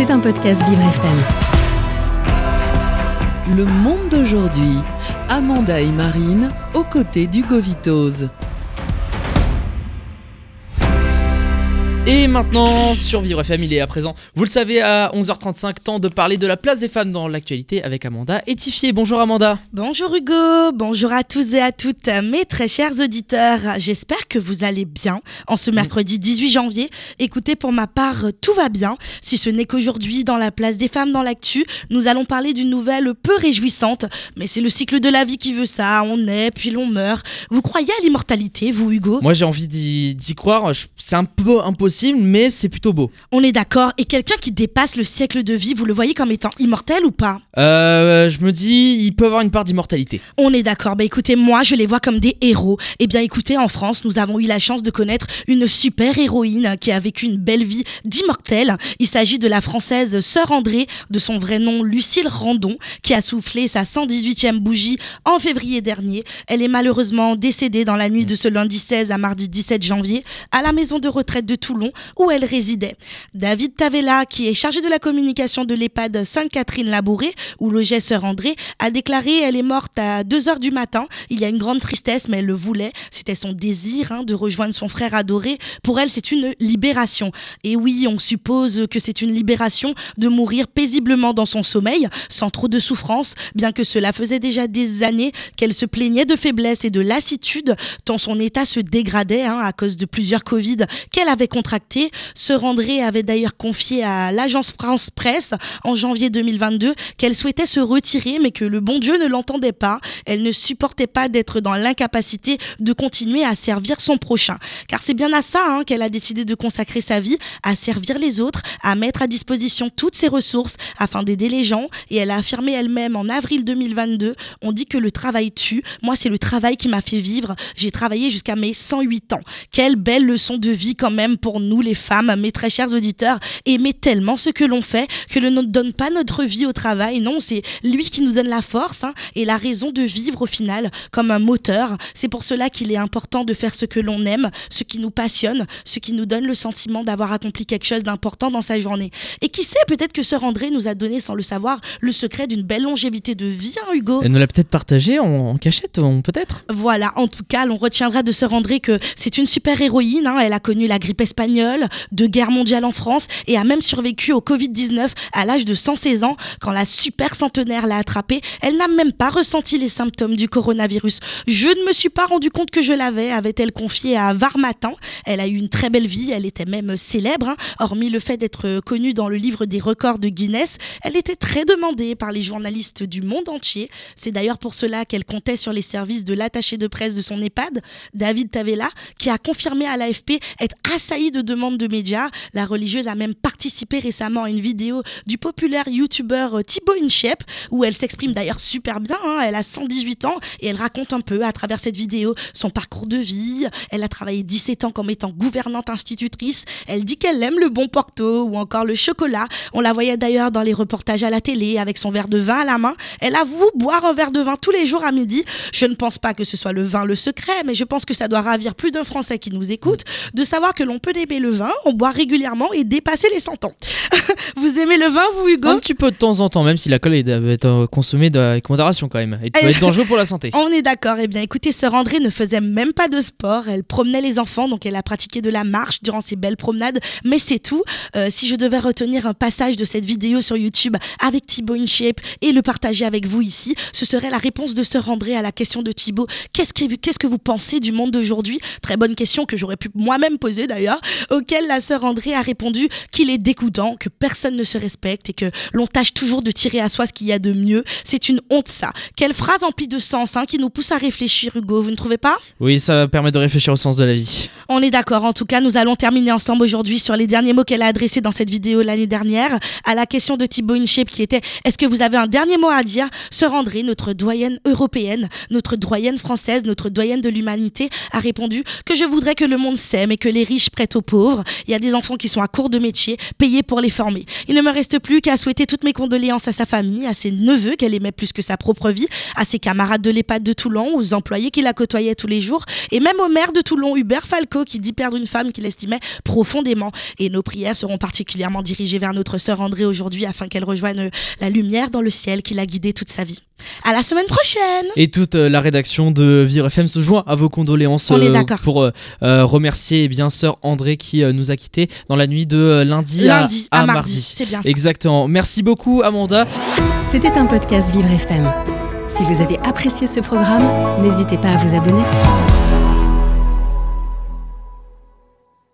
C'est un podcast Vivre FM. Le monde d'aujourd'hui. Amanda et Marine aux côtés d'Hugo Vitoz. Et maintenant, Survivre FM, il est à présent, vous le savez, à 11h35, temps de parler de la place des femmes dans l'actualité avec Amanda et Tifier. Bonjour Amanda. Bonjour Hugo, bonjour à tous et à toutes mes très chers auditeurs. J'espère que vous allez bien en ce mercredi 18 janvier. Écoutez, pour ma part, tout va bien. Si ce n'est qu'aujourd'hui, dans la place des femmes dans l'actu, nous allons parler d'une nouvelle peu réjouissante. Mais c'est le cycle de la vie qui veut ça. On naît, puis l'on meurt. Vous croyez à l'immortalité, vous Hugo? Moi j'ai envie d'y croire, c'est un peu impossible, mais c'est plutôt beau. On est d'accord. Et quelqu'un qui dépasse le siècle de vie, vous le voyez comme étant immortel ou pas? Euh, je me dis, il peut avoir une part d'immortalité. On est d'accord. Bah écoutez, moi, je les vois comme des héros. Eh bien, écoutez, en France, nous avons eu la chance de connaître une super héroïne qui a vécu une belle vie d'immortel. Il s'agit de la française Sœur André, de son vrai nom Lucille Randon, qui a soufflé sa 118e bougie en février dernier. Elle est malheureusement décédée dans la nuit de ce lundi 16 à mardi 17 janvier à la maison de retraite de Où elle résidait. David Tavella, qui est chargé de la communication de l'EHPAD Sainte-Catherine-Labouré, où logeait Sœur André, a déclaré elle est morte à 2 heures du matin. Il y a une grande tristesse, mais elle le voulait. C'était son désir hein, de rejoindre son frère adoré. Pour elle, c'est une libération. Et oui, on suppose que c'est une libération de mourir paisiblement dans son sommeil, sans trop de souffrance, bien que cela faisait déjà des années qu'elle se plaignait de faiblesse et de lassitude, tant son état se dégradait hein, à cause de plusieurs Covid qu'elle avait contractés. Sœur André avait d'ailleurs confié à l'agence France Presse en janvier 2022 qu'elle souhaitait se retirer, mais que le bon Dieu ne l'entendait pas. Elle ne supportait pas d'être dans l'incapacité de continuer à servir son prochain. Car c'est bien à ça hein, qu'elle a décidé de consacrer sa vie, à servir les autres, à mettre à disposition toutes ses ressources afin d'aider les gens. Et elle a affirmé elle-même en avril 2022, on dit que le travail tue. Moi, c'est le travail qui m'a fait vivre. J'ai travaillé jusqu'à mes 108 ans. Quelle belle leçon de vie quand même pour nous les femmes, mes très chers auditeurs. Aimer tellement ce que l'on fait que l'on ne donne pas notre vie au travail. Non, c'est lui qui nous donne la force hein, et la raison de vivre au final comme un moteur. C'est pour cela qu'il est important de faire ce que l'on aime, ce qui nous passionne, ce qui nous donne le sentiment d'avoir accompli quelque chose d'important dans sa journée. Et qui sait, peut-être que Sœur André nous a donné sans le savoir le secret d'une belle longévité de vie, hein, Hugo? Elle nous l'a peut-être partagé en, en cachette, on- peut-être? Voilà, en tout cas, l'on retiendra de Sœur André que c'est une super héroïne. hein. Elle a connu la grippe espagnole, deux guerres mondiales en France et a même survécu au Covid-19 à l'âge de 116 ans. Quand la super centenaire l'a attrapée, elle n'a même pas ressenti les symptômes du coronavirus. Je ne me suis pas rendu compte que je l'avais, avait-elle confié à Var Matin. Elle a eu une très belle vie, elle était même célèbre. hein. Hormis le fait d'être connue dans le livre des records de Guinness, elle était très demandée par les journalistes du monde entier. C'est d'ailleurs pour cela qu'elle comptait sur les services de l'attaché de presse de son EHPAD, David Tavella, qui a confirmé à l'AFP être assailli de demandes de médias. La religieuse a même participé récemment à une vidéo du populaire youtubeur euh, Thibaut Inchep, où elle s'exprime d'ailleurs super bien. hein. Elle a 118 ans et elle raconte un peu à travers cette vidéo son parcours de vie. Elle a travaillé 17 ans comme étant gouvernante institutrice. Elle dit qu'elle aime le bon porto ou encore le chocolat. On la voyait d'ailleurs dans les reportages à la télé avec son verre de vin à la main. Elle avoue boire un verre de vin tous les jours à midi. Je ne pense pas que ce soit le vin le secret, mais je pense que ça doit ravir plus d'un Français qui nous écoute de savoir que l'on peut le vin, on boit régulièrement et dépasser les 100 ans. vous aimez le vin, vous, Hugo Un petit peu de temps en temps, même si l'alcool est- doit être euh, consommé de- avec modération quand même. Et peut être dangereux pour la santé. On est d'accord. Eh bien, écoutez, Sœur André ne faisait même pas de sport. Elle promenait les enfants, donc elle a pratiqué de la marche durant ses belles promenades. Mais c'est tout. Euh, si je devais retenir un passage de cette vidéo sur YouTube avec Thibaut InShape et le partager avec vous ici, ce serait la réponse de Sœur André à la question de Thibaut. Qu'est-ce que, qu'est-ce que vous pensez du monde d'aujourd'hui? Très bonne question que j'aurais pu moi-même poser d'ailleurs, auquel la Sœur André a répondu qu'il est dégoûtant, que personne ne se respecte et que l'on tâche toujours de tirer à soi ce qu'il y a de mieux. C'est une honte ça. Quelle phrase emplie de sens hein, qui nous pousse à réfléchir, Hugo, vous ne trouvez pas? Oui, ça permet de réfléchir au sens de la vie. On est d'accord. En tout cas, nous allons terminer ensemble aujourd'hui sur les derniers mots qu'elle a adressés dans cette vidéo l'année dernière à la question de Thibaut InShape qui était Est-ce que vous avez un dernier mot à dire? Sœur André, notre doyenne européenne, notre doyenne française, notre doyenne de l'humanité, a répondu que je voudrais que le monde s'aime et que les riches prêtent aux pauvres. Il y a des enfants qui sont à court de métier, payés pour les former. Il ne me reste plus qu'à souhaiter toutes mes condoléances à sa famille, à ses neveux qu'elle aimait plus que sa propre vie, à ses camarades de l'EHPAD de Toulon, aux employés qui la côtoyaient tous les jours, et même au maire de Toulon, Hubert Falco, qui dit perdre une femme qu'il estimait profondément. Et nos prières seront particulièrement dirigées vers notre sœur André aujourd'hui afin qu'elle rejoigne la lumière dans le ciel qui l'a guidée toute sa vie. À la semaine prochaine Et toute euh, la rédaction de Vivre FM se joint à vos condoléances euh, pour euh, euh, remercier eh bien sœur André qui euh, nous a quittés dans la nuit de euh, lundi, Lundi à, à, à mardi. C'est bien ça. Exactement. Merci beaucoup Amanda. C'était un podcast Vivre FM. Si vous avez apprécié ce programme, n'hésitez pas à vous abonner.